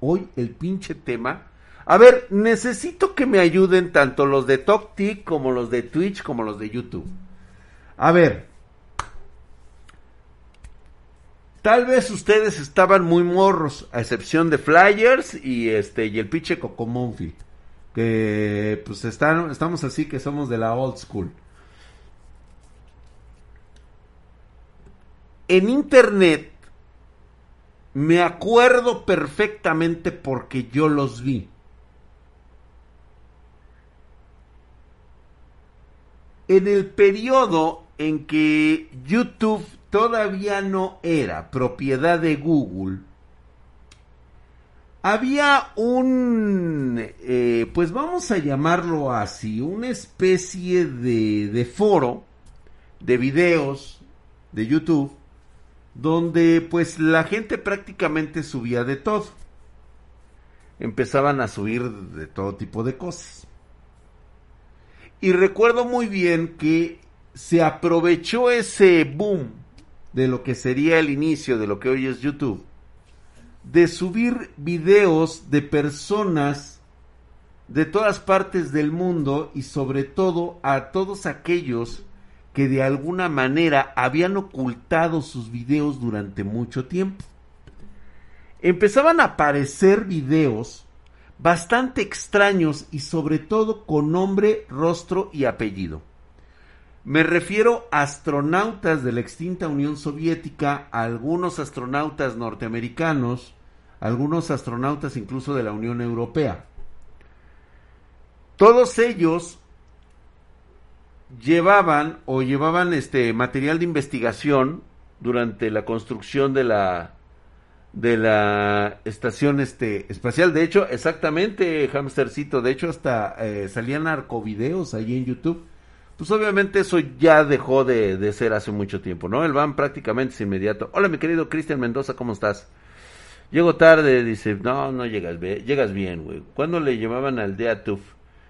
Hoy el pinche tema. A ver, necesito que me ayuden tanto los de TokTik como los de Twitch como los de YouTube. A ver. Tal vez ustedes estaban muy morros, a excepción de Flyers y este y el pinche Cocomonfi. Que pues están, estamos así que somos de la old school. En internet me acuerdo perfectamente porque yo los vi. En el periodo en que YouTube todavía no era propiedad de Google, había un, eh, pues vamos a llamarlo así, una especie de, de foro de videos de YouTube donde pues la gente prácticamente subía de todo. Empezaban a subir de todo tipo de cosas. Y recuerdo muy bien que se aprovechó ese boom de lo que sería el inicio de lo que hoy es YouTube, de subir videos de personas de todas partes del mundo y sobre todo a todos aquellos que de alguna manera habían ocultado sus videos durante mucho tiempo. Empezaban a aparecer videos bastante extraños y sobre todo con nombre, rostro y apellido. Me refiero a astronautas de la extinta Unión Soviética, algunos astronautas norteamericanos, algunos astronautas incluso de la Unión Europea. Todos ellos llevaban o llevaban este material de investigación durante la construcción de la de la estación este espacial. De hecho exactamente hamstercito de hecho hasta eh, salían narcovideos ahí en YouTube. Pues obviamente eso ya dejó de, de, ser hace mucho tiempo no el van prácticamente es inmediato. Hola mi querido Cristian Mendoza cómo estás llego tarde dice no no llegas llegas bien güey ¿cuándo le llamaban al Deatuf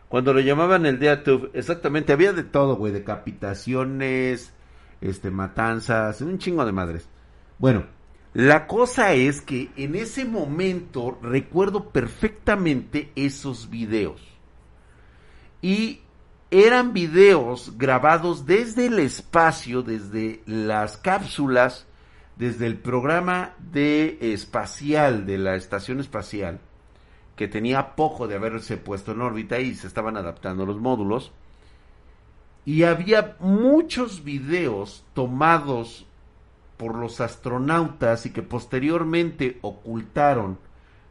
cuando lo llamaban el Deatub, exactamente, había de todo, güey, decapitaciones, este, matanzas, un chingo de madres. Bueno, la cosa es que en ese momento recuerdo perfectamente esos videos. Y eran videos grabados desde el espacio, desde las cápsulas, desde el programa de espacial de la estación espacial que tenía poco de haberse puesto en órbita y se estaban adaptando los módulos. Y había muchos videos tomados por los astronautas y que posteriormente ocultaron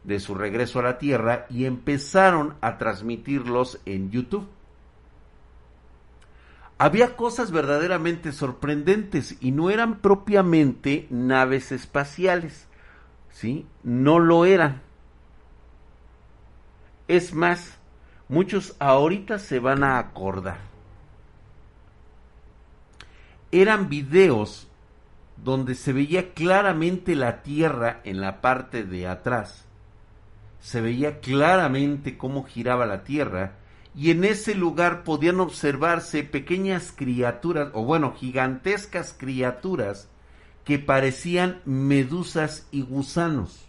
de su regreso a la Tierra y empezaron a transmitirlos en YouTube. Había cosas verdaderamente sorprendentes y no eran propiamente naves espaciales, ¿sí? No lo eran. Es más, muchos ahorita se van a acordar. Eran videos donde se veía claramente la Tierra en la parte de atrás. Se veía claramente cómo giraba la Tierra y en ese lugar podían observarse pequeñas criaturas, o bueno, gigantescas criaturas que parecían medusas y gusanos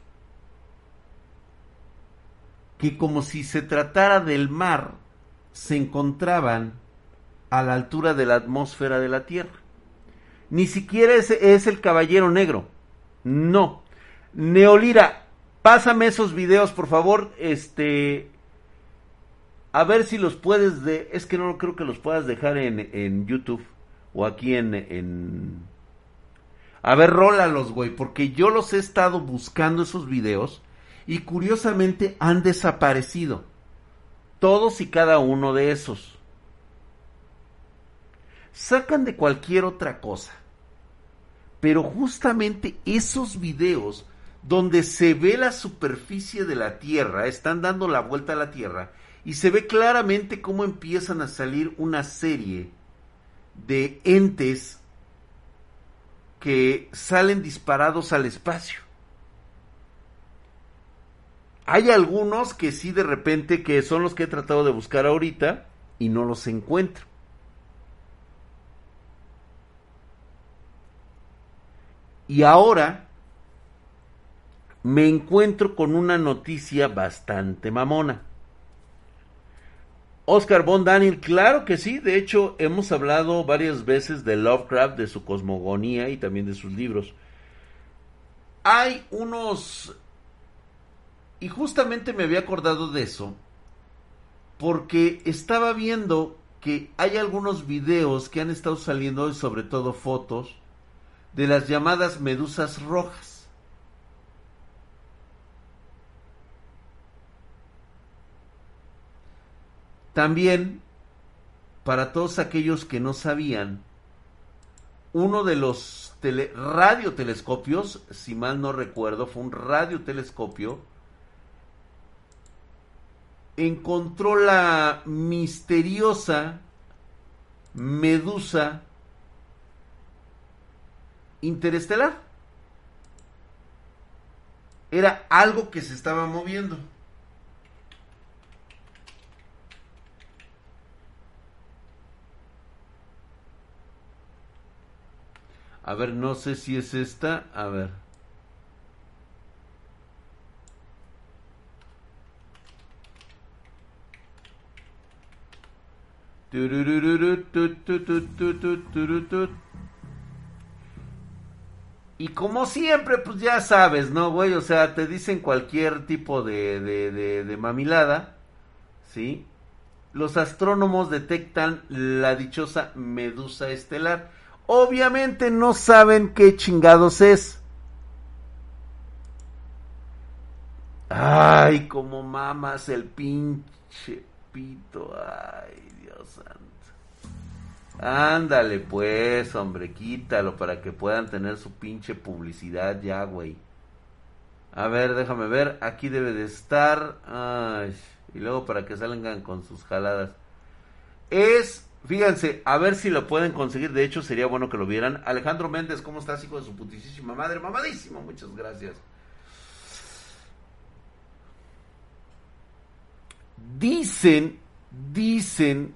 que como si se tratara del mar, se encontraban a la altura de la atmósfera de la Tierra. Ni siquiera ese es el caballero negro. No. Neolira, pásame esos videos, por favor. Este. A ver si los puedes de. Es que no creo que los puedas dejar en, en YouTube. O aquí en, en. A ver, rólalos, güey. Porque yo los he estado buscando esos videos y curiosamente han desaparecido. Todos y cada uno de esos. Sacan de cualquier otra cosa. Pero justamente esos videos donde se ve la superficie de la Tierra, están dando la vuelta a la Tierra, y se ve claramente cómo empiezan a salir una serie de entes que salen disparados al espacio. Hay algunos que sí de repente que son los que he tratado de buscar ahorita y no los encuentro. Y ahora me encuentro con una noticia bastante mamona. Oscar von Daniel, claro que sí, de hecho hemos hablado varias veces de Lovecraft, de su cosmogonía y también de sus libros. Hay unos... Y justamente me había acordado de eso, porque estaba viendo que hay algunos videos que han estado saliendo, sobre todo fotos, de las llamadas medusas rojas. También, para todos aquellos que no sabían, uno de los radiotelescopios, si mal no recuerdo, fue un radiotelescopio, encontró la misteriosa medusa interestelar. Era algo que se estaba moviendo. A ver, no sé si es esta. A ver. Y como siempre, pues ya sabes, ¿no, güey? O sea, te dicen cualquier tipo de, de, de, mamilada, ¿sí? Los astrónomos detectan la dichosa medusa estelar. Obviamente no saben qué chingados es. Ay, como mamas el pinche pito. Ay, Ándale pues, hombre, quítalo para que puedan tener su pinche publicidad ya, güey. A ver, déjame ver, aquí debe de estar. Y luego para que salgan con sus jaladas. Es, fíjense, a ver si lo pueden conseguir. De hecho, sería bueno que lo vieran. Alejandro Méndez, ¿cómo estás, hijo de su putísima madre? Mamadísimo, muchas gracias. Dicen, dicen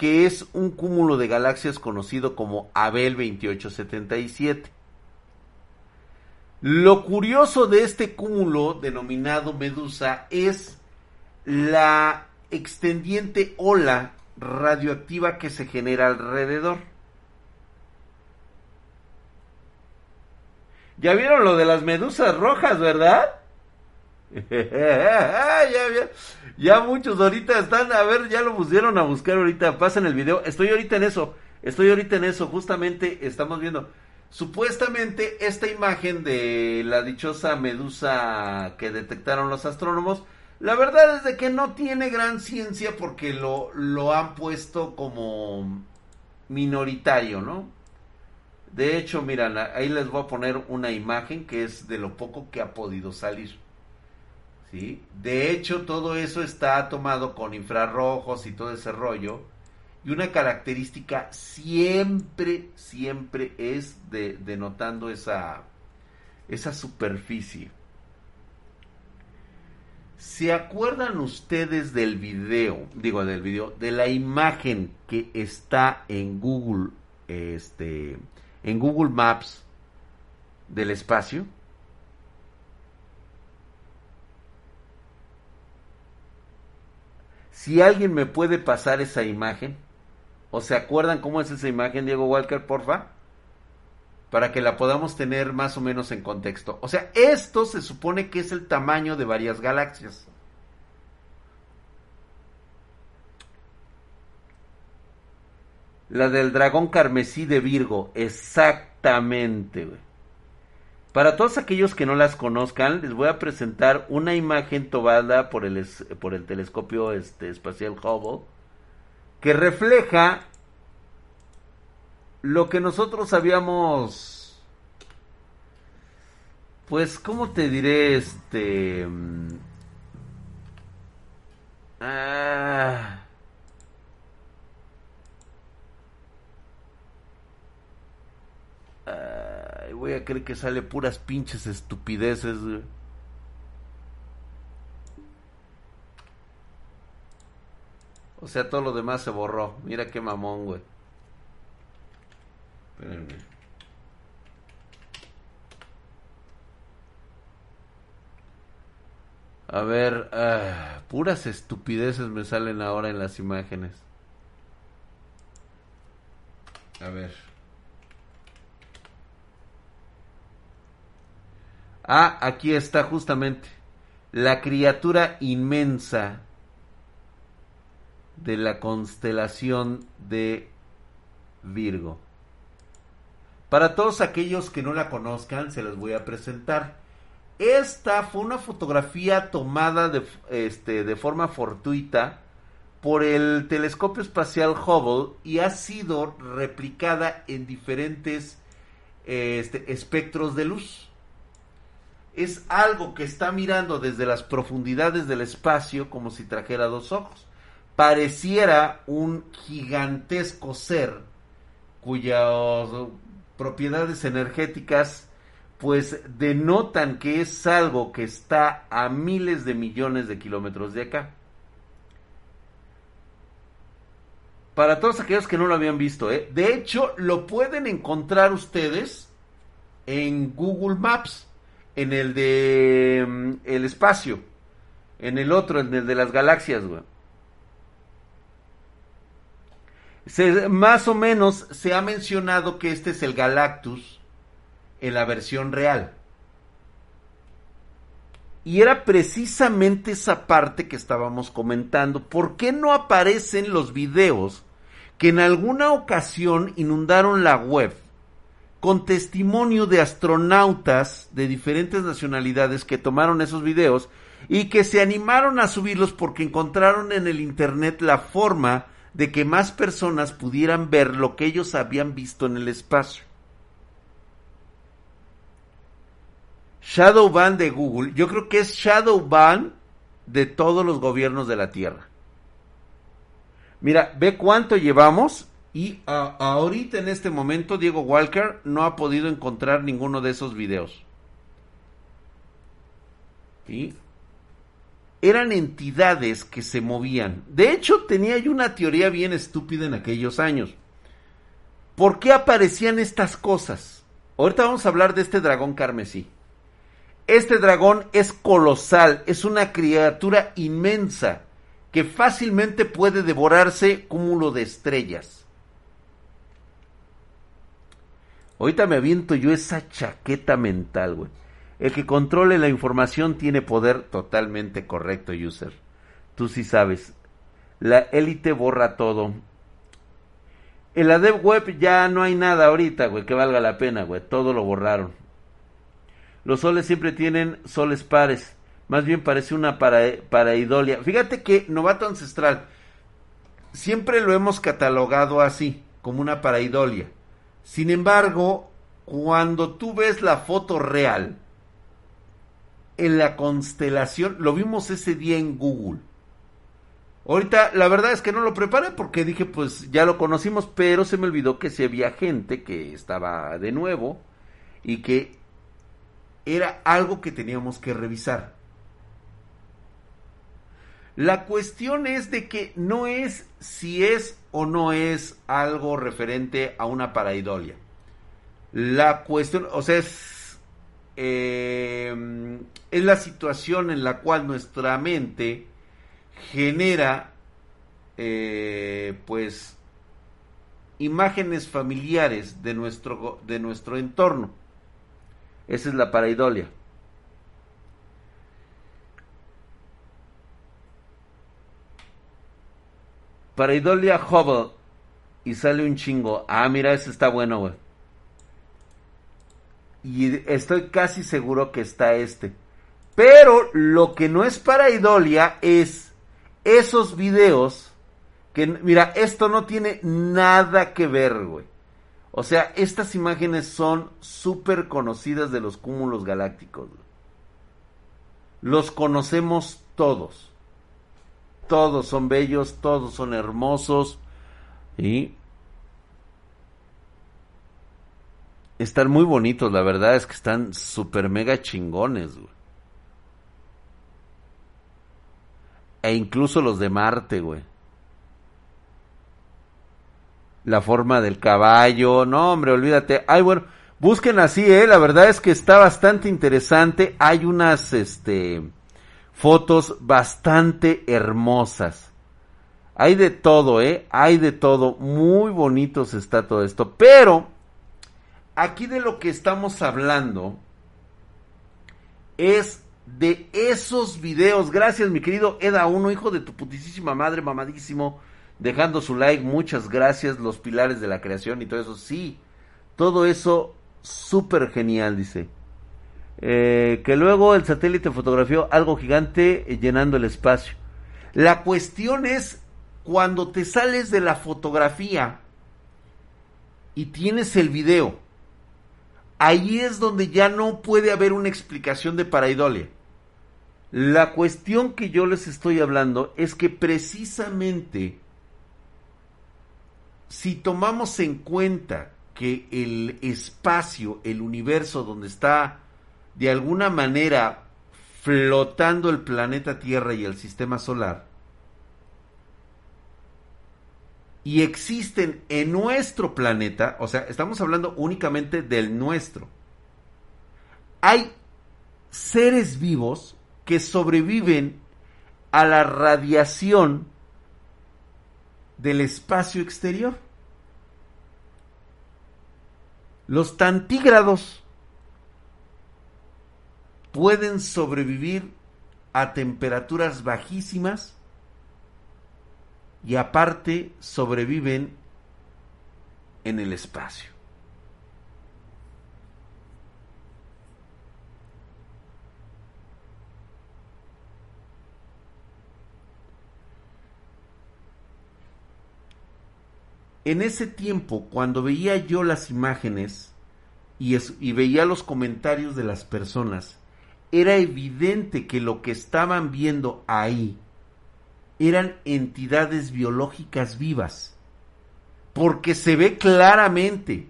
que es un cúmulo de galaxias conocido como Abel 2877. Lo curioso de este cúmulo denominado Medusa es la extendiente ola radioactiva que se genera alrededor. Ya vieron lo de las medusas rojas, ¿verdad? ya, muchos ahorita están, a ver, ya lo pusieron a buscar ahorita, pasen el video. Estoy ahorita en eso, estoy ahorita en eso, justamente estamos viendo. Supuestamente esta imagen de la dichosa medusa que detectaron los astrónomos, la verdad es de que no tiene gran ciencia porque lo, lo han puesto como minoritario, ¿no? De hecho, miran, ahí les voy a poner una imagen que es de lo poco que ha podido salir. De hecho, todo eso está tomado con infrarrojos y todo ese rollo. Y una característica siempre, siempre es de, denotando esa, esa superficie. ¿Se acuerdan ustedes del video, digo del video, de la imagen que está en Google, este, en Google Maps del espacio? Si alguien me puede pasar esa imagen, o se acuerdan cómo es esa imagen, Diego Walker, porfa, para que la podamos tener más o menos en contexto. O sea, esto se supone que es el tamaño de varias galaxias. La del dragón carmesí de Virgo, exactamente, güey. Para todos aquellos que no las conozcan, les voy a presentar una imagen tomada por el, por el telescopio este, espacial Hubble que refleja lo que nosotros habíamos Pues, ¿cómo te diré? Este... Mm, ah... voy a creer que sale puras pinches estupideces, O sea, todo lo demás se borró. Mira qué mamón, güey. Espérenme. A ver, ah, puras estupideces me salen ahora en las imágenes. A ver. Ah, aquí está justamente. La criatura inmensa de la constelación de Virgo. Para todos aquellos que no la conozcan, se los voy a presentar. Esta fue una fotografía tomada de, este, de forma fortuita por el telescopio espacial Hubble y ha sido replicada en diferentes este, espectros de luz es algo que está mirando desde las profundidades del espacio como si trajera dos ojos. Pareciera un gigantesco ser cuyas propiedades energéticas pues denotan que es algo que está a miles de millones de kilómetros de acá. Para todos aquellos que no lo habían visto, ¿eh? de hecho lo pueden encontrar ustedes en Google Maps en el de mm, el espacio, en el otro, en el de las galaxias, güey. más o menos se ha mencionado que este es el Galactus en la versión real. Y era precisamente esa parte que estábamos comentando. ¿Por qué no aparecen los videos que en alguna ocasión inundaron la web con testimonio de astronautas de diferentes nacionalidades que tomaron esos videos y que se animaron a subirlos porque encontraron en el Internet la forma de que más personas pudieran ver lo que ellos habían visto en el espacio. Shadowban de Google, yo creo que es Shadowban de todos los gobiernos de la Tierra. Mira, ve cuánto llevamos y ahorita en este momento Diego Walker no ha podido encontrar ninguno de esos videos. Eran entidades que se movían. De hecho, tenía yo una teoría bien estúpida en aquellos años. ¿Por qué aparecían estas cosas? Ahorita vamos a hablar de este dragón carmesí. Este dragón es colosal, es una criatura inmensa que fácilmente puede devorarse cúmulo de estrellas. Ahorita me aviento yo esa chaqueta mental, güey. El que controle la información tiene poder totalmente correcto, user. Tú sí sabes. La élite borra todo. En la dev web ya no hay nada ahorita, güey, que valga la pena, güey. Todo lo borraron. Los soles siempre tienen soles pares. Más bien parece una para, paraidolia. Fíjate que novato ancestral siempre lo hemos catalogado así, como una paraidolia. Sin embargo, cuando tú ves la foto real, en la constelación, lo vimos ese día en Google. Ahorita la verdad es que no lo preparé porque dije pues ya lo conocimos, pero se me olvidó que si había gente que estaba de nuevo y que era algo que teníamos que revisar. La cuestión es de que no es si es o no es algo referente a una paraidolia. La cuestión, o sea, es, eh, la situación en la cual nuestra mente genera, eh, pues, imágenes familiares de nuestro, de nuestro entorno. Esa es la paraidolia. Para Idolia Hubble. Y sale un chingo. Ah, mira, ese está bueno, güey. Y estoy casi seguro que está este. Pero lo que no es para Idolia es esos videos que, mira, esto no tiene nada que ver, güey. O sea, estas imágenes son súper conocidas de los cúmulos galácticos. Los conocemos todos. Todos son bellos, todos son hermosos. Y están muy bonitos, la verdad es que están súper mega chingones. E incluso los de Marte, güey la forma del caballo, no hombre, olvídate. Ay, bueno, busquen así, eh, la verdad es que está bastante interesante. Hay unas este fotos bastante hermosas. Hay de todo, eh, hay de todo, muy bonitos está todo esto, pero aquí de lo que estamos hablando es de esos videos. Gracias, mi querido Eda Uno, hijo de tu putísima madre, mamadísimo dejando su like, muchas gracias, los pilares de la creación y todo eso, sí, todo eso súper genial, dice. Eh, que luego el satélite fotografió algo gigante eh, llenando el espacio. La cuestión es cuando te sales de la fotografía y tienes el video, ahí es donde ya no puede haber una explicación de paraidolia. La cuestión que yo les estoy hablando es que precisamente si tomamos en cuenta que el espacio, el universo donde está de alguna manera flotando el planeta Tierra y el sistema solar, y existen en nuestro planeta, o sea, estamos hablando únicamente del nuestro, hay seres vivos que sobreviven a la radiación del espacio exterior. Los tantígrados pueden sobrevivir a temperaturas bajísimas y aparte sobreviven en el espacio. en ese tiempo, cuando veía yo las imágenes y, veía los comentarios de las personas, era evidente que lo que estaban viendo ahí eran entidades biológicas vivas. Porque se ve claramente,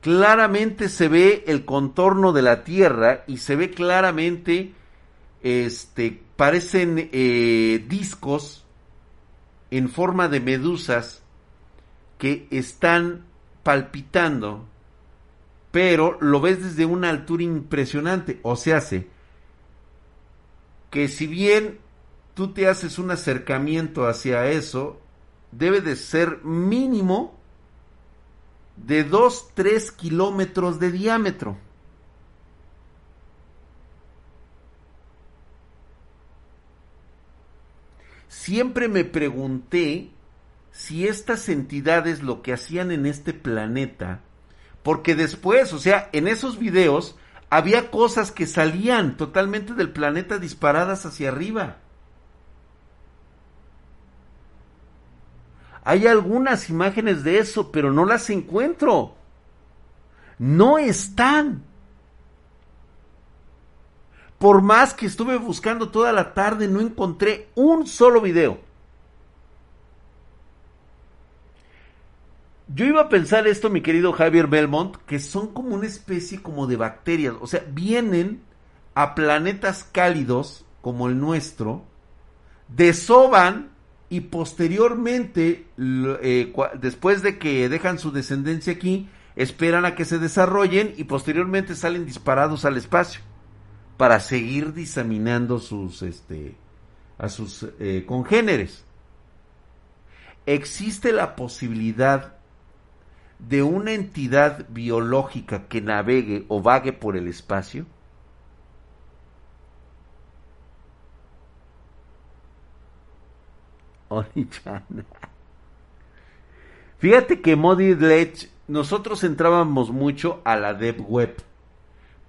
claramente se ve el contorno de la Tierra y se ve claramente, este, parecen eh, discos en forma de medusas que están palpitando, pero lo ves desde una altura impresionante. O sea, hace que si bien tú te haces un acercamiento hacia eso, debe de ser mínimo de 2-3 kilómetros de diámetro. Siempre me pregunté si estas entidades lo que hacían en este planeta, porque después, o sea, en esos videos había cosas que salían totalmente del planeta disparadas hacia arriba. Hay algunas imágenes de eso, pero no las encuentro. No están. Por más que estuve buscando toda la tarde, no encontré un solo video. Yo iba a pensar esto, mi querido Javier Belmont, que son como una especie como de bacterias, o sea, vienen a planetas cálidos como el nuestro, desoban y posteriormente, eh, después de que dejan su descendencia aquí, esperan a que se desarrollen y posteriormente salen disparados al espacio para seguir diseminando sus, este, a sus eh, congéneres. Existe la posibilidad de una entidad biológica que navegue o vague por el espacio? Fíjate que Modi Ledge, nosotros entrábamos mucho a la Deep Web.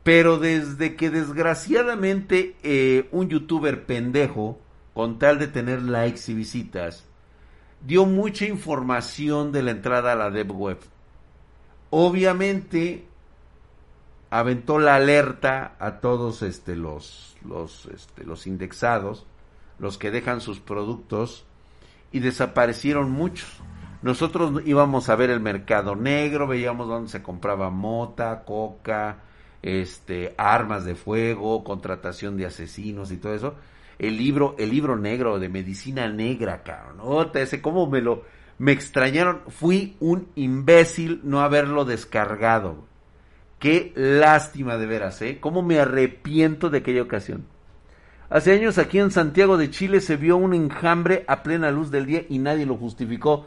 Pero desde que desgraciadamente eh, un youtuber pendejo, con tal de tener likes y visitas, dio mucha información de la entrada a la Deep Web obviamente aventó la alerta a todos este, los, los, este, los indexados, los que dejan sus productos, y desaparecieron muchos. Nosotros íbamos a ver el mercado negro, veíamos dónde se compraba mota, coca, este, armas de fuego, contratación de asesinos y todo eso. El libro, el libro negro de medicina negra, cabrón. ese cómo me lo, me extrañaron. Fui un imbécil no haberlo descargado. Qué lástima de veras, ¿eh? Cómo me arrepiento de aquella ocasión. Hace años aquí en Santiago de Chile se vio un enjambre a plena luz del día y nadie lo justificó.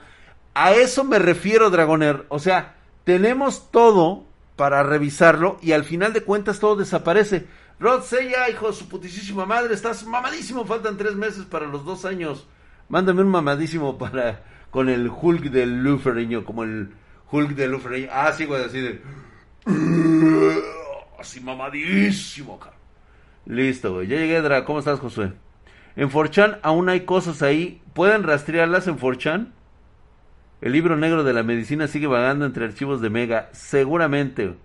A eso me refiero, Dragoner. O sea, tenemos todo para revisarlo y al final de cuentas todo desaparece. Rod Sella, hijo de su putísima madre, estás mamadísimo, faltan tres meses para los dos años. Mándame un mamadísimo para con el Hulk del Lufereño, como el Hulk del Lufereño. Ah, sí, güey, así de... Así mamadísimo. Listo, güey. Ya llegué, Dra. ¿Cómo estás, Josué? En Forchan aún hay cosas ahí. ¿Pueden rastrearlas en Forchan? El libro negro de la medicina sigue vagando entre archivos de Mega. Seguramente.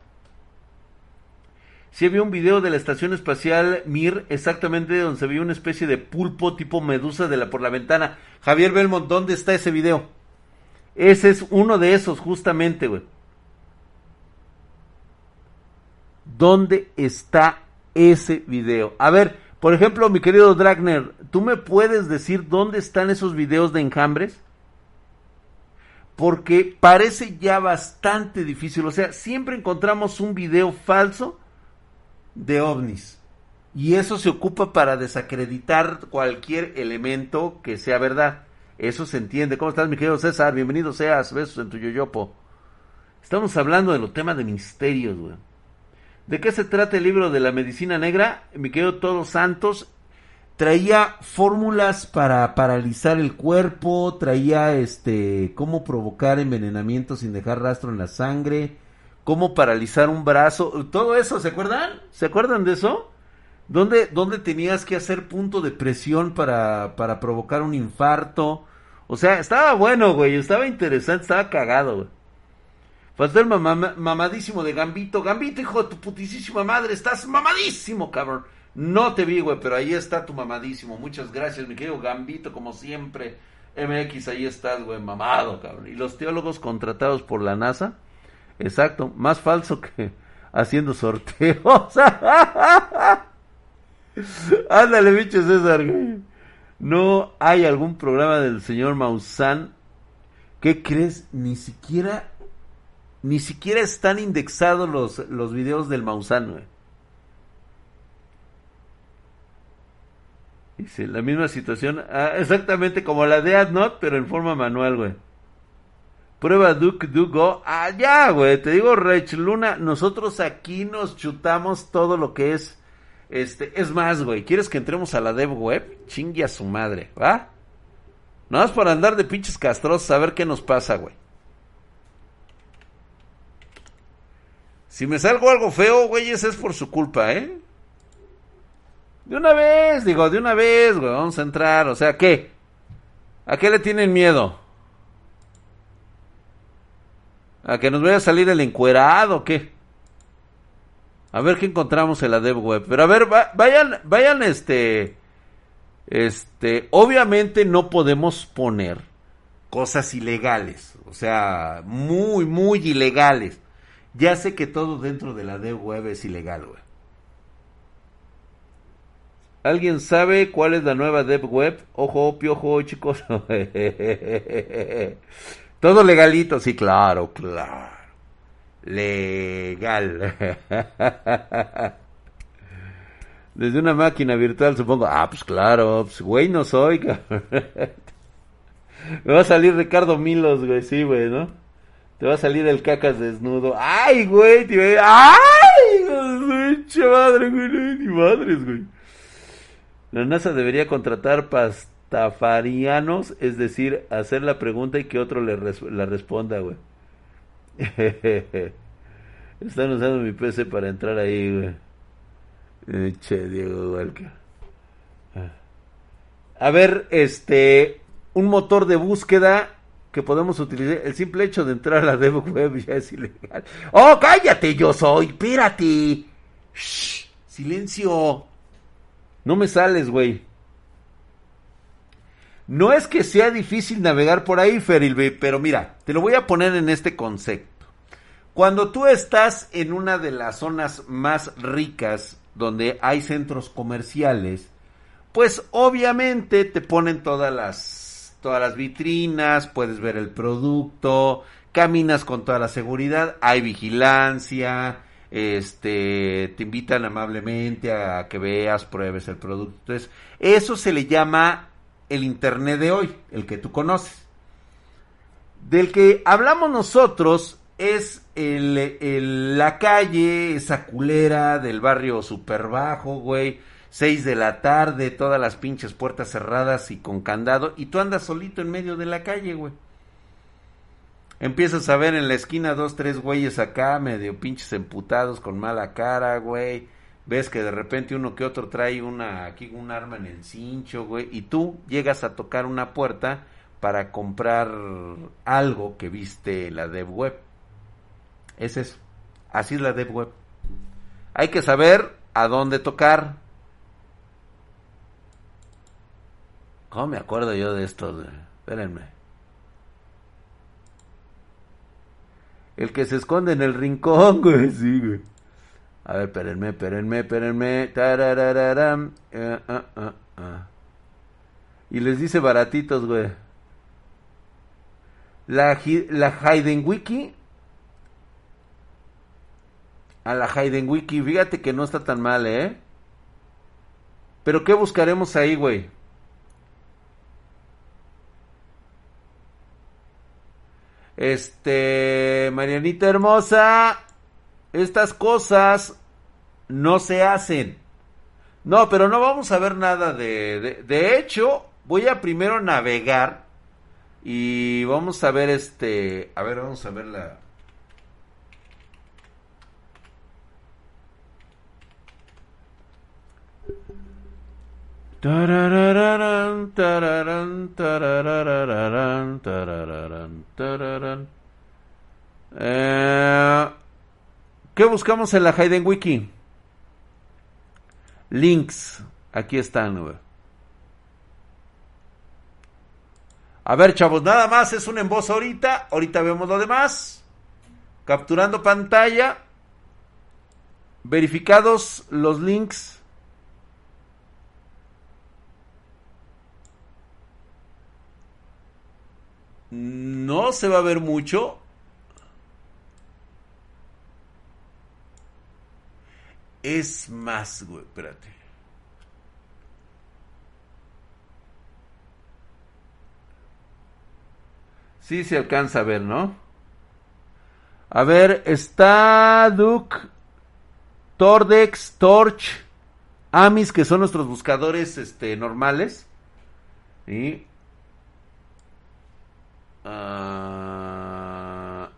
Si había un video de la estación espacial Mir, exactamente donde se veía una especie de pulpo tipo medusa por la ventana. Javier Belmont, ¿dónde está ese video? Ese es uno de esos, justamente, güey. ¿Dónde está ese video? A ver, por ejemplo, mi querido Dragner, ¿tú me puedes decir dónde están esos videos de enjambres? Porque parece ya bastante difícil. O sea, siempre encontramos un video falso de ovnis. Y eso se ocupa para desacreditar cualquier elemento que sea verdad. Eso se entiende. ¿Cómo estás, mi querido César? Bienvenido seas. Besos en tu yoyopo. Estamos hablando de los temas de misterios, güey. ¿De qué se trata el libro de la medicina negra? Mi querido Todos Santos traía fórmulas para paralizar el cuerpo, traía este cómo provocar envenenamiento sin dejar rastro en la sangre, cómo paralizar un brazo, todo eso, ¿se acuerdan? ¿Se acuerdan de eso? ¿Dónde, dónde tenías que hacer punto de presión para, para provocar un infarto? O sea, estaba bueno, güey, estaba interesante, estaba cagado, güey. Faltó el mamadísimo de Gambito. Gambito, hijo de tu putísima madre, estás mamadísimo, cabrón. No te vi, güey, pero ahí está tu mamadísimo. Muchas gracias, mi querido Gambito, como siempre. MX, ahí estás, güey, mamado, cabrón. Y los teólogos contratados por la NASA, exacto, más falso que haciendo sorteos. Ándale, bicho César. No hay algún programa del señor Maussan. ¿Qué crees? Ni siquiera, ni siquiera están indexados los, los videos del Maussan, güey. Dice, la misma situación, ah, exactamente como la de AdNot, pero en forma manual, güey. Prueba Duke Dugo. Ya, güey. Te digo, Rech Luna, nosotros aquí nos chutamos todo lo que es. Este, es más, güey. ¿Quieres que entremos a la dev web? Chingue a su madre, ¿va? No más por andar de pinches castrosos a ver qué nos pasa, güey. Si me salgo algo feo, güey, ese es por su culpa, ¿eh? De una vez, digo, de una vez, güey, vamos a entrar. O sea, ¿qué? ¿A qué le tienen miedo? ¿A que nos vaya a salir el encuerado o qué? A ver qué encontramos en la dev web. Pero a ver, vayan, vayan, este, este, obviamente no podemos poner cosas ilegales. O sea, muy, muy ilegales. Ya sé que todo dentro de la dev web es ilegal, güey. ¿Alguien sabe cuál es la nueva dev web? Ojo, piojo, chicos. Todo legalito, sí, claro, claro. Legal. Desde una máquina virtual, supongo. Ah, pues claro, pues güey no soy, Me va a salir Ricardo Milos, güey, sí, güey, ¿no? Te va a salir el cacas desnudo. ¡Ay, güey! ¡Ay! madre, güey! Ni madres, güey. La NASA debería contratar pastafarianos, es decir, hacer la pregunta y que otro le la responda, güey. Están usando mi PC para entrar ahí, güey. Che, Diego Walker. A ver, este, un motor de búsqueda que podemos utilizar. El simple hecho de entrar a la web ya es ilegal. ¡Oh, cállate! Yo soy. Espérate. Shh, silencio. No me sales, güey. No es que sea difícil navegar por ahí, Ferilbe, pero mira, te lo voy a poner en este concepto. Cuando tú estás en una de las zonas más ricas donde hay centros comerciales, pues obviamente te ponen todas las todas las vitrinas, puedes ver el producto, caminas con toda la seguridad, hay vigilancia, este te invitan amablemente a que veas, pruebes el producto. Eso se le llama el Internet de hoy, el que tú conoces. Del que hablamos nosotros es el, la calle, esa culera del barrio super bajo, güey. Seis de la tarde, todas las pinches puertas cerradas y con candado. Y tú andas solito en medio de la calle, güey. Empiezas a ver en la esquina dos, tres güeyes acá, medio pinches emputados con mala cara, güey ves que de repente uno que otro trae una aquí un arma en el cincho, güey, y tú llegas a tocar una puerta para comprar algo que viste en la dev web. Es eso. Así es la dev web. Hay que saber a dónde tocar. ¿Cómo me acuerdo yo de esto? Espérenme. El que se esconde en el rincón, güey, sí, güey. A ver, espérenme, espérenme, espérenme. Eh, ah, ah, ah. Y les dice baratitos, güey. La, la Hayden Wiki. A la Hayden Wiki. Fíjate que no está tan mal, ¿eh? Pero ¿qué buscaremos ahí, güey? Este, Marianita hermosa, estas cosas no se hacen. No, pero no vamos a ver nada de, de, hecho, voy a primero navegar y vamos a ver este, a ver, vamos a ver la eh, ¿Qué buscamos en la Hayden Wiki? Links. Aquí están. A ver, chavos, nada más es un voz ahorita. Ahorita vemos lo demás. Capturando pantalla. Verificados los links. No se va a ver mucho. Es más, güey, espérate. Sí se alcanza a ver, ¿no? A ver, está Duke, Tordex, Torch, Amis, que son nuestros buscadores este, normales. Y. Ah,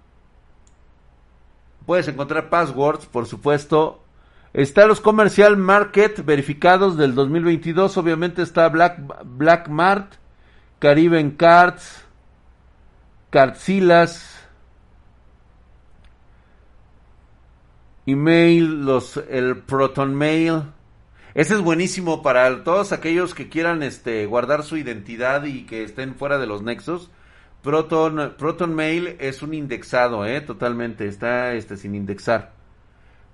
puedes encontrar passwords, por supuesto, Está los Commercial Market verificados del 2022. Obviamente está Black, Black Mart, Caribbean Cards, Cardzilas, email, los, el Proton Mail. Ese es buenísimo para todos aquellos que quieran este, guardar su identidad y que estén fuera de los nexos. Proton, Proton Mail es un indexado, eh, totalmente, está este, sin indexar.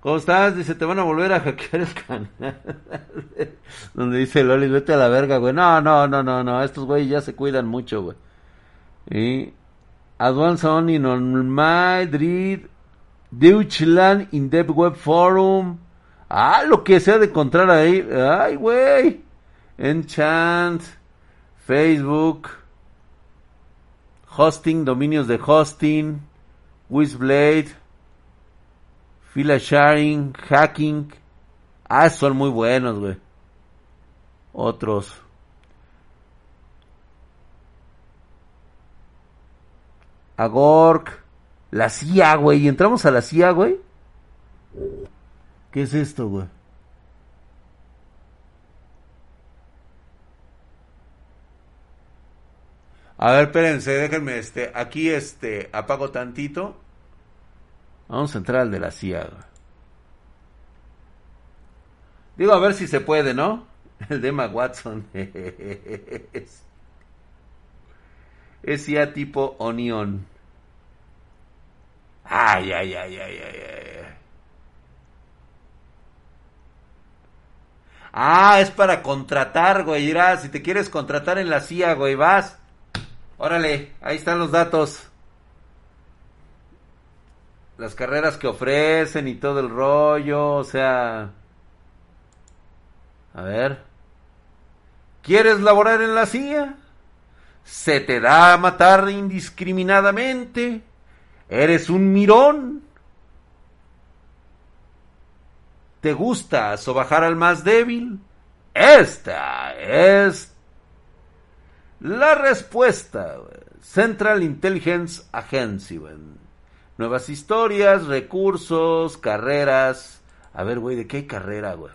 ¿Cómo estás? Dice, te van a volver a hackear el canal. Donde dice Loli, vete a la verga, güey. No, no, no, no, no. Estos güeyes ya se cuidan mucho, güey. Y Advance on in on Madrid. Deutschland in Deep Web Forum. Ah, lo que sea de encontrar ahí. Ay, güey. Enchant. Facebook. Hosting, dominios de hosting. Wizblade. Fila sharing, hacking. Ah, son muy buenos, güey. Otros. Agork. La CIA, güey. Entramos a la CIA, güey. ¿Qué es esto, güey? A ver, espérense, déjenme, este, aquí, este, apago tantito. Vamos a entrar al de la CIA. Digo, a ver si se puede, ¿no? El de Emma Watson. es, es ya tipo Onion. Ay, ay, ay, ay, ay, ay. Ah, es para contratar, güey. Irá, si te quieres contratar en la CIA, güey, vas. Órale, ahí están los datos. Las carreras que ofrecen y todo el rollo, o sea... A ver. ¿Quieres laborar en la CIA? ¿Se te da a matar indiscriminadamente? ¿Eres un mirón? ¿Te gusta sobajar al más débil? Esta es la respuesta. Central Intelligence Agency. Nuevas historias, recursos, carreras. A ver, güey, ¿de qué hay carrera, güey?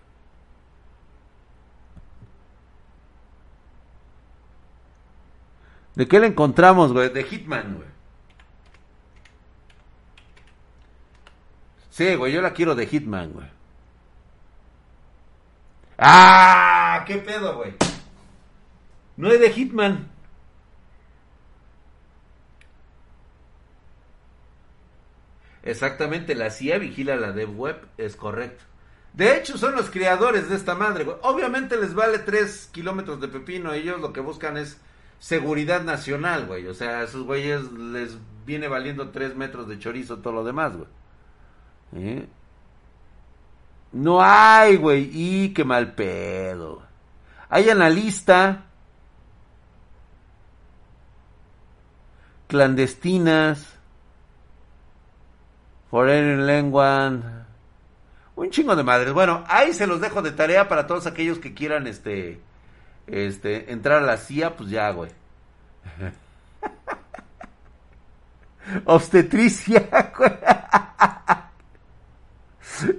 ¿De qué le encontramos, güey? De Hitman, güey. Sí, güey, yo la quiero de Hitman, güey. ¡Ah! ¿Qué pedo, güey? No es de Hitman. Exactamente, la CIA vigila la dev web, es correcto. De hecho, son los creadores de esta madre, güey. Obviamente les vale 3 kilómetros de pepino. Ellos lo que buscan es seguridad nacional, güey. O sea, a esos güeyes les viene valiendo 3 metros de chorizo todo lo demás, güey. ¿Eh? No hay, güey. Y qué mal pedo. Hay analista. Clandestinas. Foreign language. Un chingo de madres. Bueno, ahí se los dejo de tarea para todos aquellos que quieran este este entrar a la CIA, pues ya, güey. Obstetricia, güey.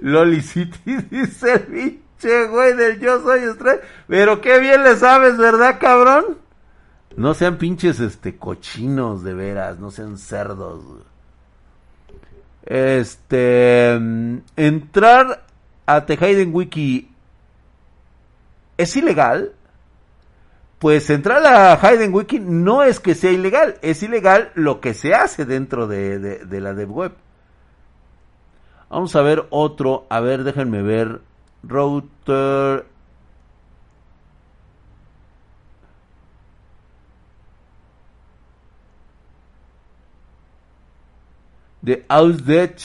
Loli City dice el pinche güey del yo soy estrella. Pero qué bien le sabes, ¿verdad, cabrón? No sean pinches este cochinos de veras, no sean cerdos. Este mm, entrar a Hayden Wiki es ilegal. Pues entrar a Hayden Wiki no es que sea ilegal, es ilegal lo que se hace dentro de, de, de la dev web. Vamos a ver otro. A ver, déjenme ver. Router. De Ausdet.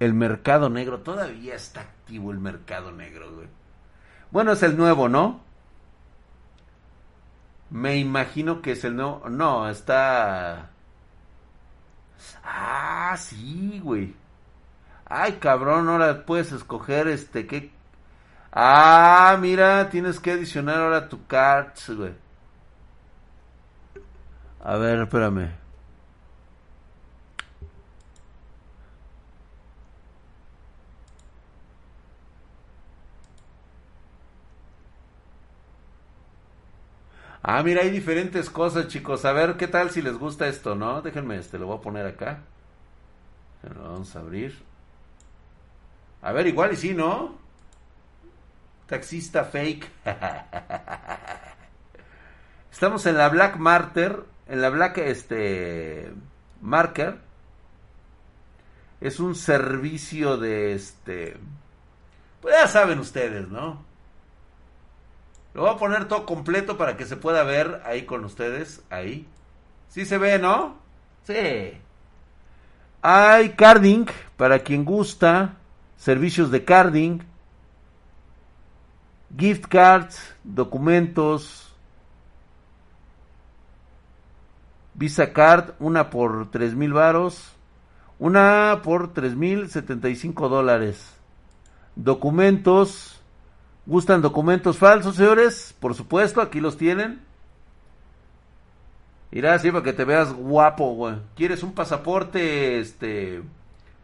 El mercado negro. Todavía está activo el mercado negro, güey. Bueno, es el nuevo, ¿no? Me imagino que es el nuevo. No, está. Ah, sí, güey. Ay, cabrón, ahora puedes escoger este qué. Ah, mira, tienes que adicionar ahora tu cards, güey. A ver, espérame. Ah, mira, hay diferentes cosas, chicos. A ver, ¿qué tal si les gusta esto, no? Déjenme, este, lo voy a poner acá. Lo vamos a abrir. A ver, igual y sí, ¿no? Taxista fake. Estamos en la Black Marter, en la Black este Marker. Es un servicio de este pues ya saben ustedes, ¿no? Lo voy a poner todo completo para que se pueda ver ahí con ustedes. Ahí. Sí se ve, ¿no? Sí. Hay carding para quien gusta. Servicios de carding. Gift cards, documentos. Visa card, una por tres mil varos. Una por tres mil setenta y cinco dólares. Documentos ¿Gustan documentos falsos, señores? Por supuesto, aquí los tienen. Irá así para que te veas guapo, güey. ¿Quieres un pasaporte este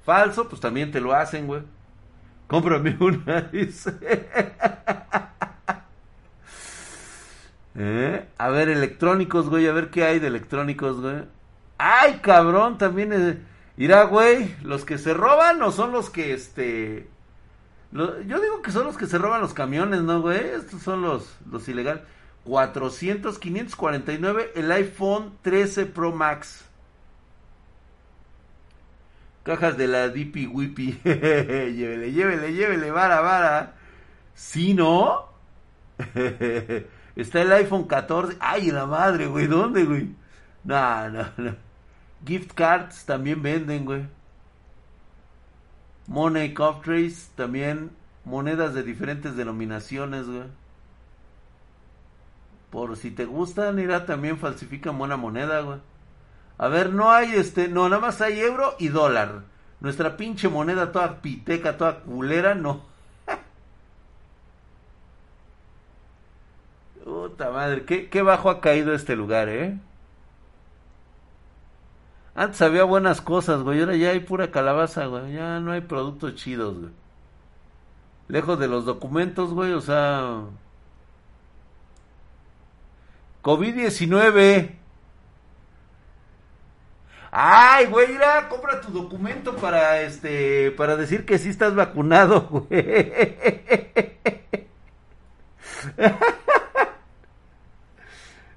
falso? Pues también te lo hacen, güey. Cómprame una, dice. ¿Eh? A ver, electrónicos, güey, a ver qué hay de electrónicos, güey. Ay, cabrón, también. Irá, güey, los que se roban o son los que, este... Yo digo que son los que se roban los camiones, ¿no, güey? Estos son los, los ilegales. 400, 549, el iPhone 13 Pro Max. Cajas de la Dippy Whippy. llévele, llévele, llévele, vara, vara. ¿Sí, no? Está el iPhone 14. Ay, la madre, güey. ¿Dónde, güey? No, no, no. Gift cards también venden, güey. Money Cup Trace también. Monedas de diferentes denominaciones, güey. Por si te gustan, irá también falsifican buena moneda, güey. A ver, no hay este, no, nada más hay euro y dólar. Nuestra pinche moneda toda piteca, toda culera, no. Puta madre, qué, bajo ha caído este lugar, eh. Antes había buenas cosas, güey. Ahora ya hay pura calabaza, güey. Ya no hay productos chidos, güey. Lejos de los documentos, güey. O sea... COVID-19. Ay, güey, mira, compra tu documento para este para decir que sí estás vacunado, güey.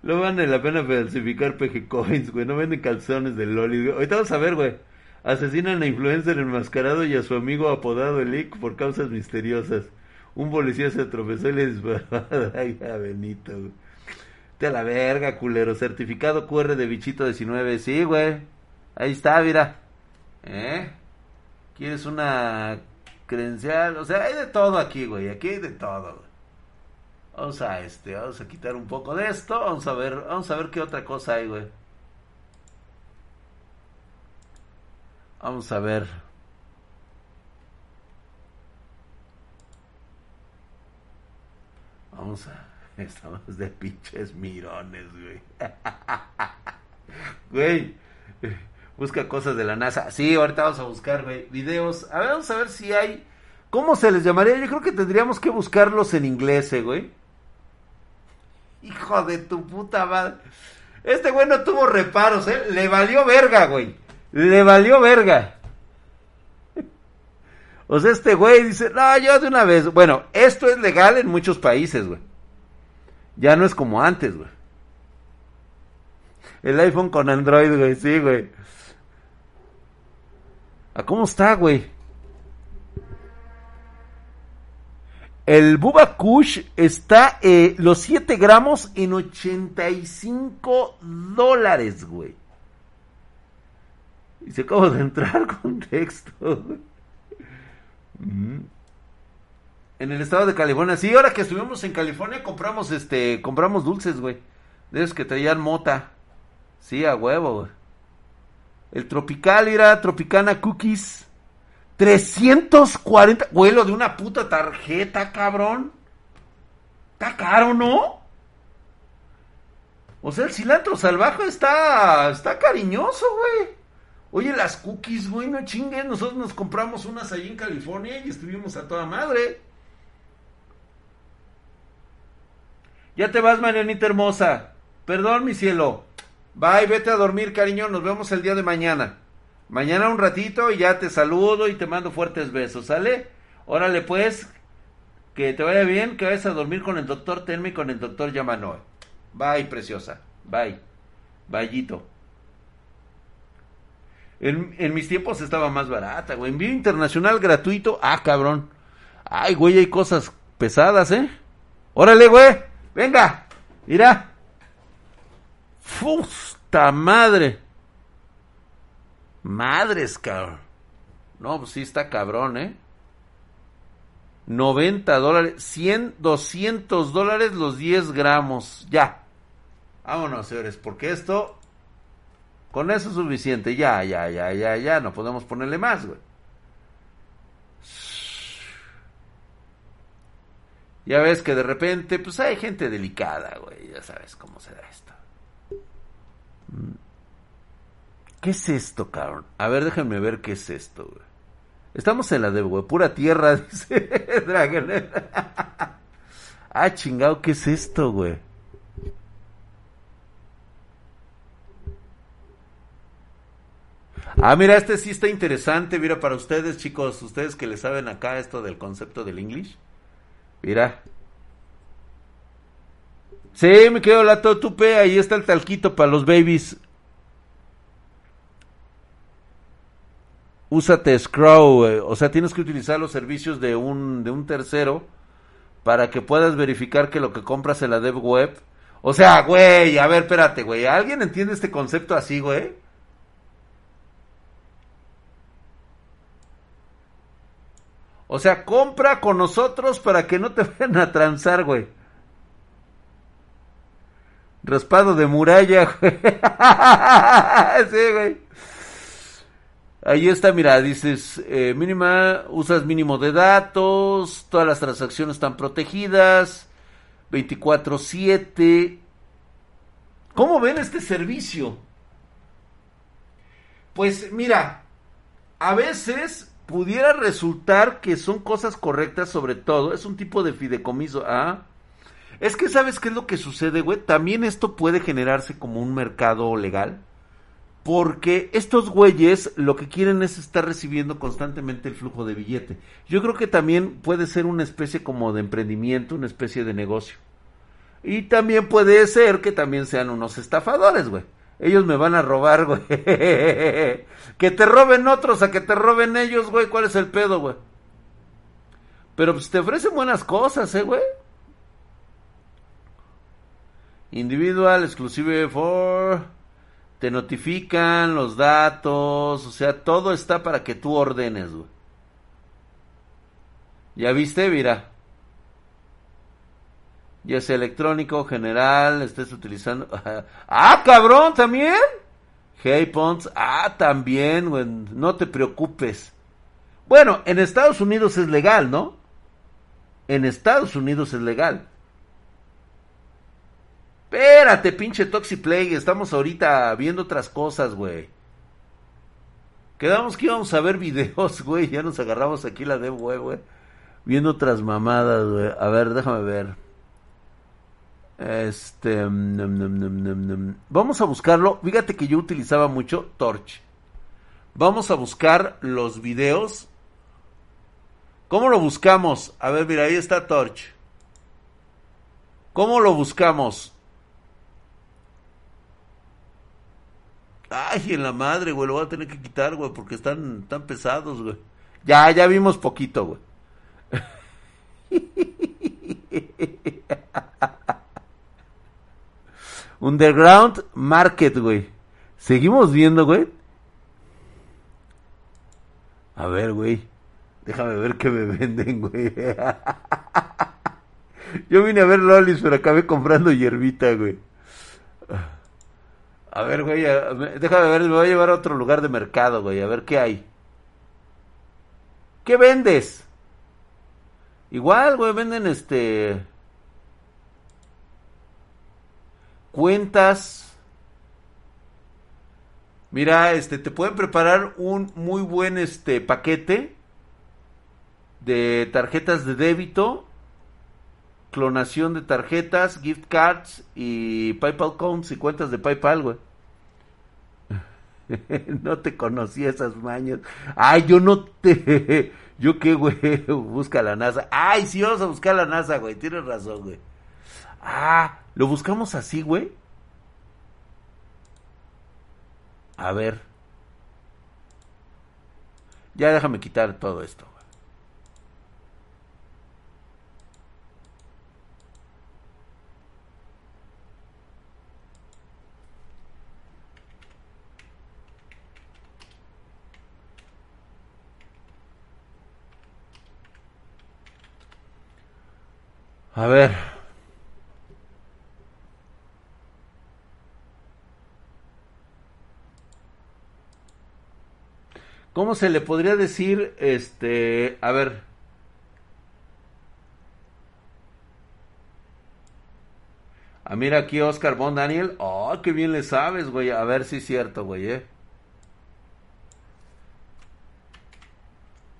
No vale la pena falsificar PG Coins, güey. No venden calzones de Loli. Ahorita vamos a ver, güey. Asesinan a influencer enmascarado y a su amigo apodado el por causas misteriosas. Un policía se tropezó y le disparó Ay, a Benito, güey. Te la verga, culero. Certificado QR de bichito 19. Sí, güey. Ahí está, mira. ¿Eh? ¿Quieres una credencial? O sea, hay de todo aquí, güey. Aquí hay de todo, güey. Vamos a este, vamos a quitar un poco de esto. Vamos a ver, vamos a ver qué otra cosa hay, güey. Vamos a ver. Vamos a. Estamos de pinches mirones, güey. Güey. Busca cosas de la NASA. Sí, ahorita vamos a buscar, güey. Videos. A ver, vamos a ver si hay. ¿Cómo se les llamaría? Yo creo que tendríamos que buscarlos en inglés, eh, güey. Hijo de tu puta madre. Este güey no tuvo reparos, ¿eh? Le valió verga, güey. Le valió verga. O sea, este güey dice, no, yo de una vez. Bueno, esto es legal en muchos países, güey. Ya no es como antes, güey. El iPhone con Android, güey, sí, güey. ¿A cómo está, güey? El Bubba Kush está eh, los 7 gramos en 85 dólares, güey. Y se acaba de entrar con texto. Mm. En el estado de California. Sí, ahora que estuvimos en California compramos este, compramos dulces, güey. De esos que traían mota. Sí, a huevo, güey. El tropical era Tropicana Cookies. 340, vuelo de una puta tarjeta, cabrón. Está caro, ¿no? O sea, el cilantro salvaje está, está cariñoso, güey. Oye, las cookies, güey, no chingues. Nosotros nos compramos unas allí en California y estuvimos a toda madre. Ya te vas, Marianita hermosa. Perdón, mi cielo. Bye, vete a dormir, cariño. Nos vemos el día de mañana. Mañana un ratito y ya te saludo y te mando fuertes besos, ¿sale? Órale pues, que te vaya bien, que vayas a dormir con el doctor Tenme y con el doctor Yamanoe. Bye, preciosa. Bye. Bayito. En, en, mis tiempos estaba más barata, güey. Envío internacional gratuito. Ah, cabrón. Ay, güey, hay cosas pesadas, ¿eh? Órale, güey. Venga. Mira. Fusta madre. Madres, cabrón. No, pues sí está cabrón, ¿eh? 90 dólares, 100, 200 dólares los 10 gramos. Ya. Vámonos, señores, porque esto, con eso es suficiente. Ya, ya, ya, ya, ya. No podemos ponerle más, güey. Ya ves que de repente, pues hay gente delicada, güey. Ya sabes cómo se da esto. Mm. ¿Qué es esto, cabrón? A ver, déjenme ver qué es esto, güey. Estamos en la de, güey. Pura tierra, dice Dragonera. ah, chingado, ¿qué es esto, güey? Ah, mira, este sí está interesante. Mira, para ustedes, chicos, ustedes que le saben acá esto del concepto del English. Mira. Sí, me quedo la totupe. Ahí está el talquito para los babies. Úsate Scrow, o sea, tienes que utilizar los servicios de un, de un tercero para que puedas verificar que lo que compras en la dev web. O sea, güey, a ver, espérate, güey, ¿alguien entiende este concepto así, güey? O sea, compra con nosotros para que no te vayan a transar, güey. Raspado de muralla, güey. sí, güey. Ahí está, mira, dices, eh, mínima, usas mínimo de datos, todas las transacciones están protegidas, 24/7. ¿Cómo ven este servicio? Pues mira, a veces pudiera resultar que son cosas correctas sobre todo, es un tipo de fideicomiso, ¿ah? Es que sabes qué es lo que sucede, güey, también esto puede generarse como un mercado legal. Porque estos güeyes lo que quieren es estar recibiendo constantemente el flujo de billete. Yo creo que también puede ser una especie como de emprendimiento, una especie de negocio. Y también puede ser que también sean unos estafadores, güey. Ellos me van a robar, güey. que te roben otros a que te roben ellos, güey. ¿Cuál es el pedo, güey? Pero pues te ofrecen buenas cosas, eh, güey. Individual, exclusive for te notifican los datos, o sea, todo está para que tú ordenes, güey. ¿Ya viste? Mira. Ya sea electrónico, general, estés utilizando... ¡Ah, cabrón! ¿También? Hey, Pons. Ah, también, güey. No te preocupes. Bueno, en Estados Unidos es legal, ¿no? En Estados Unidos es legal. Espérate, pinche Toxiplay, estamos ahorita viendo otras cosas, güey. Quedamos que íbamos a ver videos, güey, ya nos agarramos aquí la de güey, Viendo otras mamadas, güey. A ver, déjame ver. Este... Vamos a buscarlo. Fíjate que yo utilizaba mucho Torch. Vamos a buscar los videos. ¿Cómo lo buscamos? A ver, mira, ahí está Torch. ¿Cómo lo buscamos? Ay, en la madre, güey, lo voy a tener que quitar, güey, porque están tan pesados, güey. Ya, ya vimos poquito, güey. Underground Market, güey. Seguimos viendo, güey. A ver, güey. Déjame ver qué me venden, güey. Yo vine a ver lolis, pero acabé comprando hierbita, güey. A ver, güey, déjame ver, me voy a llevar a otro lugar de mercado, güey, a ver qué hay. ¿Qué vendes? Igual, güey, venden este... Cuentas. Mira, este, te pueden preparar un muy buen este paquete de tarjetas de débito clonación de tarjetas, gift cards y PayPal accounts y cuentas de PayPal, güey. no te conocí esas mañas. Ay, yo no te. Yo qué, güey. Busca la NASA. Ay, sí, vamos a buscar la NASA, güey. Tienes razón, güey. Ah, lo buscamos así, güey. A ver. Ya déjame quitar todo esto. A ver. ¿Cómo se le podría decir, este, a ver, Ah, mira aquí Oscar Bon Daniel. Oh, qué bien le sabes, güey. A ver si es cierto, güey, eh.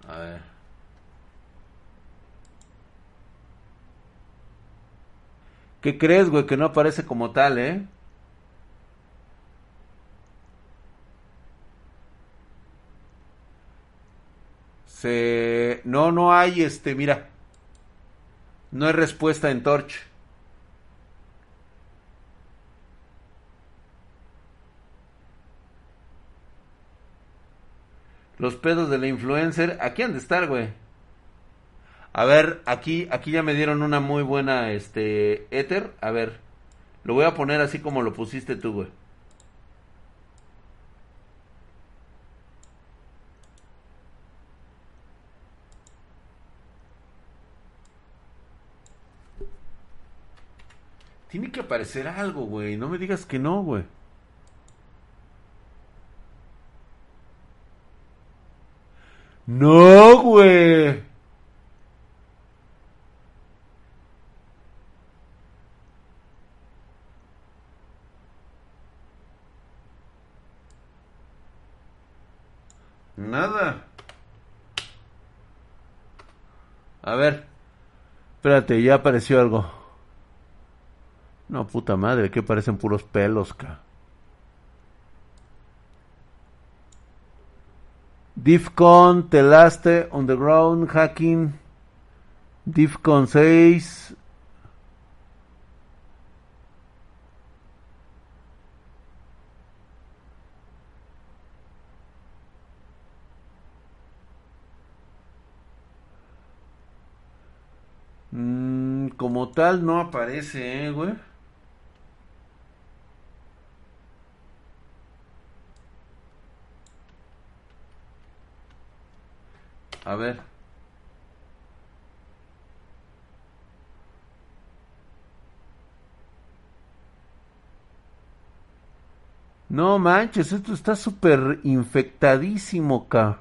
A ver. ¿Qué crees, güey? Que no aparece como tal, ¿eh? Se... No, no hay, este, mira. No hay respuesta en Torch. Los pedos de la influencer. Aquí han de estar, güey. A ver, aquí, aquí ya me dieron una muy buena, este, éter. A ver, lo voy a poner así como lo pusiste tú, güey. Tiene que aparecer algo, güey. No me digas que no, güey. No, güey. Nada. A ver. Espérate, ya apareció algo. No, puta madre, que parecen puros pelos, ca. Diffcon, Telaste, Underground, Hacking, Diffcon 6. Mm, como tal no aparece, eh, güey. A ver. No manches, esto está súper infectadísimo, ca.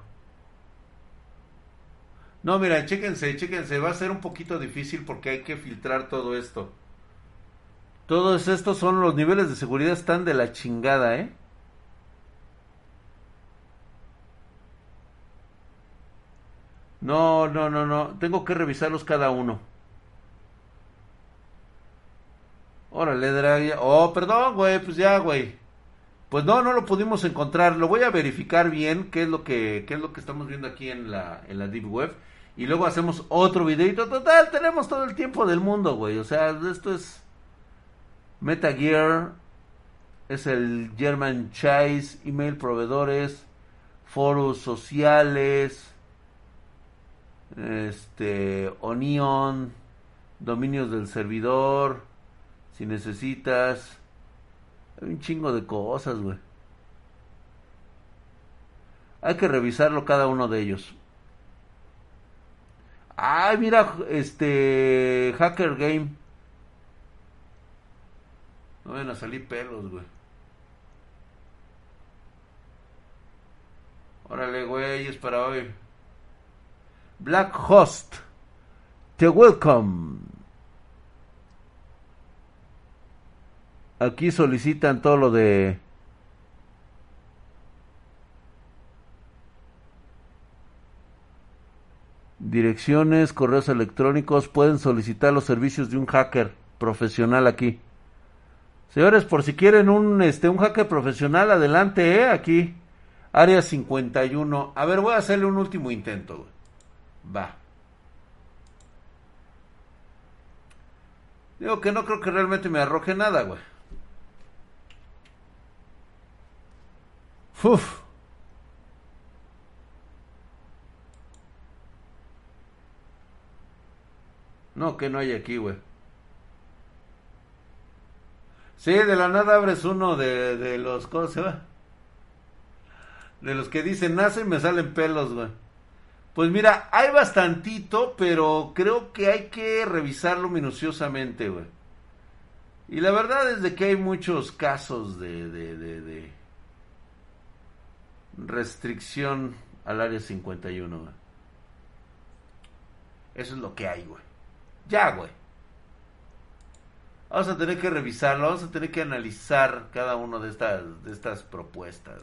No, mira, chéquense, chéquense, va a ser un poquito difícil porque hay que filtrar todo esto. Todos estos son los niveles de seguridad están de la chingada, ¿eh? No, no, no, no. Tengo que revisarlos cada uno. Órale, Draghi. Oh, perdón, güey. Pues ya, güey. Pues no, no lo pudimos encontrar. Lo voy a verificar bien qué es lo que, qué es lo que estamos viendo aquí en la, en la Deep Web. Y luego hacemos otro videito. Total, tenemos todo el tiempo del mundo, güey. O sea, esto es Meta Gear. Es el German Chase, email proveedores, foros sociales este, Onion, dominios del servidor, si necesitas. Hay un chingo de cosas, güey. Hay que revisarlo cada uno de ellos. Ay, mira, este Hacker Game. No van a salir pelos, güey. Órale, güey, es para hoy. Black Host, te welcome. Aquí solicitan todo lo de direcciones, correos electrónicos, pueden solicitar los servicios de un hacker profesional aquí. Señores, por si quieren un este un hacker profesional, adelante, eh, aquí. Área 51. A ver, voy a hacerle un último intento, güey. Va. Digo que no creo que realmente me arroje nada, güey. Uf. No, que no hay aquí, güey. Sí, de la nada abres uno de, de los... ¿Cómo se va? De los que dicen nace y me salen pelos, güey. Pues mira, hay bastantito, pero creo que hay que revisarlo minuciosamente, güey. Y la verdad es de que hay muchos casos de, de, de, de restricción al área 51, güey. Eso es lo que hay, güey. Ya, güey. Vamos a tener que revisarlo, vamos a tener que analizar cada una de estas, de estas propuestas.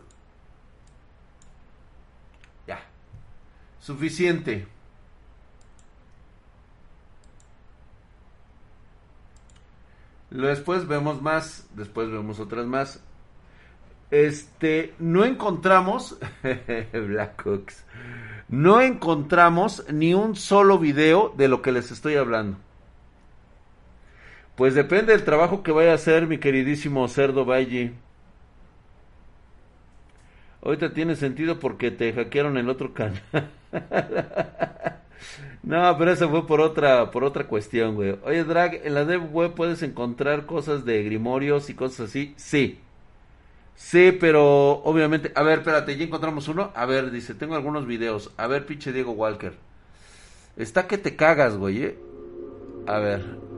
Suficiente. Después vemos más, después vemos otras más. Este, no encontramos, Black Oaks, no encontramos ni un solo video de lo que les estoy hablando. Pues depende del trabajo que vaya a hacer mi queridísimo Cerdo Valle. Ahorita tiene sentido porque te hackearon el otro canal. no, pero eso fue por otra, por otra cuestión, güey. Oye, Drag, en la dev web puedes encontrar cosas de grimorios y cosas así. Sí. Sí, pero obviamente. A ver, espérate, ya encontramos uno. A ver, dice, tengo algunos videos. A ver, pinche Diego Walker. Está que te cagas, güey, ¿eh? A ver.